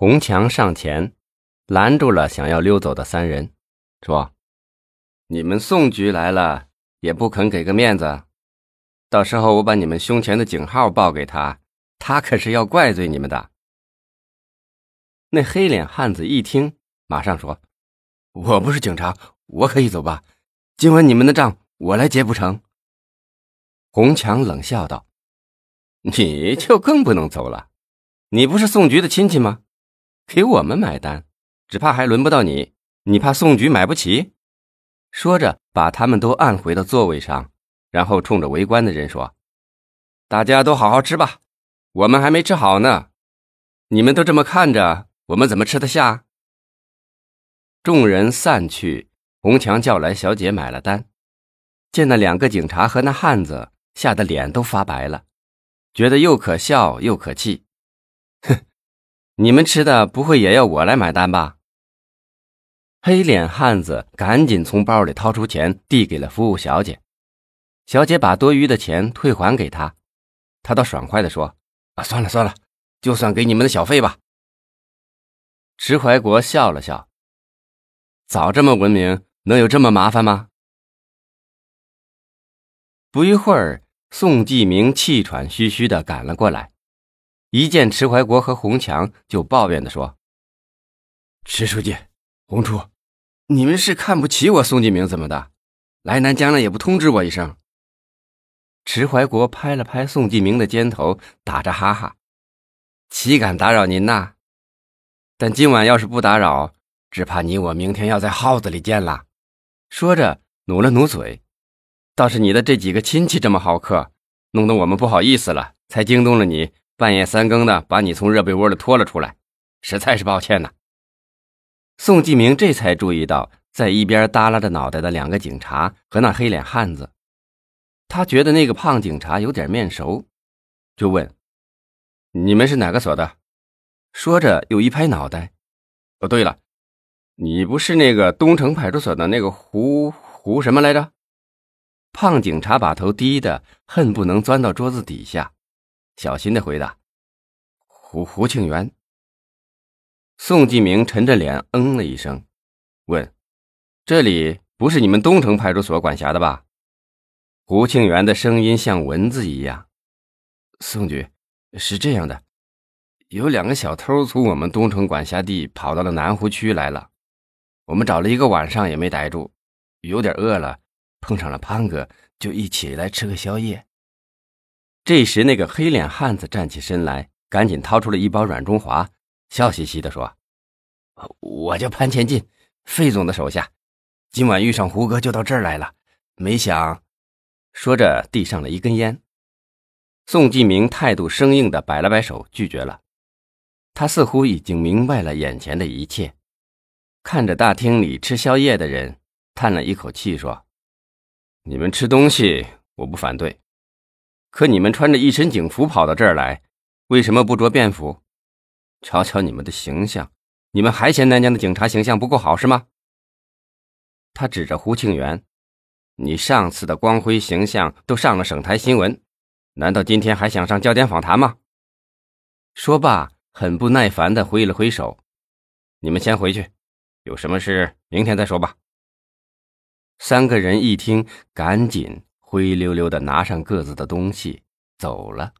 红强上前拦住了想要溜走的三人，说：“你们宋局来了，也不肯给个面子。到时候我把你们胸前的警号报给他，他可是要怪罪你们的。”那黑脸汉子一听，马上说：“我不是警察，我可以走吧？今晚你们的账我来结不成？”红强冷笑道：“你就更不能走了，你不是宋局的亲戚吗？”给我们买单，只怕还轮不到你。你怕宋局买不起？说着，把他们都按回到座位上，然后冲着围观的人说：“大家都好好吃吧，我们还没吃好呢。你们都这么看着，我们怎么吃得下？”众人散去，红强叫来小姐买了单，见那两个警察和那汉子，吓得脸都发白了，觉得又可笑又可气，你们吃的不会也要我来买单吧？黑脸汉子赶紧从包里掏出钱，递给了服务小姐。小姐把多余的钱退还给他，他倒爽快的说：“啊，算了算了，就算给你们的小费吧。”迟怀国笑了笑：“早这么文明，能有这么麻烦吗？”不一会儿，宋继明气喘吁吁的赶了过来。一见迟怀国和洪强，就抱怨的说：“迟书记，洪处，你们是看不起我宋继明怎么的？来南疆了也不通知我一声。”迟怀国拍了拍宋继明的肩头，打着哈哈：“岂敢打扰您呐？但今晚要是不打扰，只怕你我明天要在耗子里见了。”说着努了努嘴：“倒是你的这几个亲戚这么好客，弄得我们不好意思了，才惊动了你。”半夜三更的把你从热被窝里拖了出来，实在是抱歉呐。宋继明这才注意到在一边耷拉着脑袋的两个警察和那黑脸汉子，他觉得那个胖警察有点面熟，就问：“你们是哪个所的？”说着又一拍脑袋：“哦，对了，你不是那个东城派出所的那个胡胡什么来着？”胖警察把头低的恨不能钻到桌子底下。小心的回答：“胡胡庆元。”宋继明沉着脸嗯了一声，问：“这里不是你们东城派出所管辖的吧？”胡庆元的声音像蚊子一样：“宋局，是这样的，有两个小偷从我们东城管辖地跑到了南湖区来了，我们找了一个晚上也没逮住，有点饿了，碰上了潘哥，就一起来吃个宵夜。”这时，那个黑脸汉子站起身来，赶紧掏出了一包软中华，笑嘻嘻地说：“我叫潘前进，费总的手下。今晚遇上胡哥，就到这儿来了。没想……”说着递上了一根烟。宋继明态度生硬地摆了摆手，拒绝了。他似乎已经明白了眼前的一切，看着大厅里吃宵夜的人，叹了一口气说：“你们吃东西，我不反对。”可你们穿着一身警服跑到这儿来，为什么不着便服？瞧瞧你们的形象，你们还嫌南疆的警察形象不够好是吗？他指着胡庆元：“你上次的光辉形象都上了省台新闻，难道今天还想上焦点访谈吗？”说罢，很不耐烦地挥了挥手：“你们先回去，有什么事明天再说吧。”三个人一听，赶紧。灰溜溜的拿上各自的东西，走了。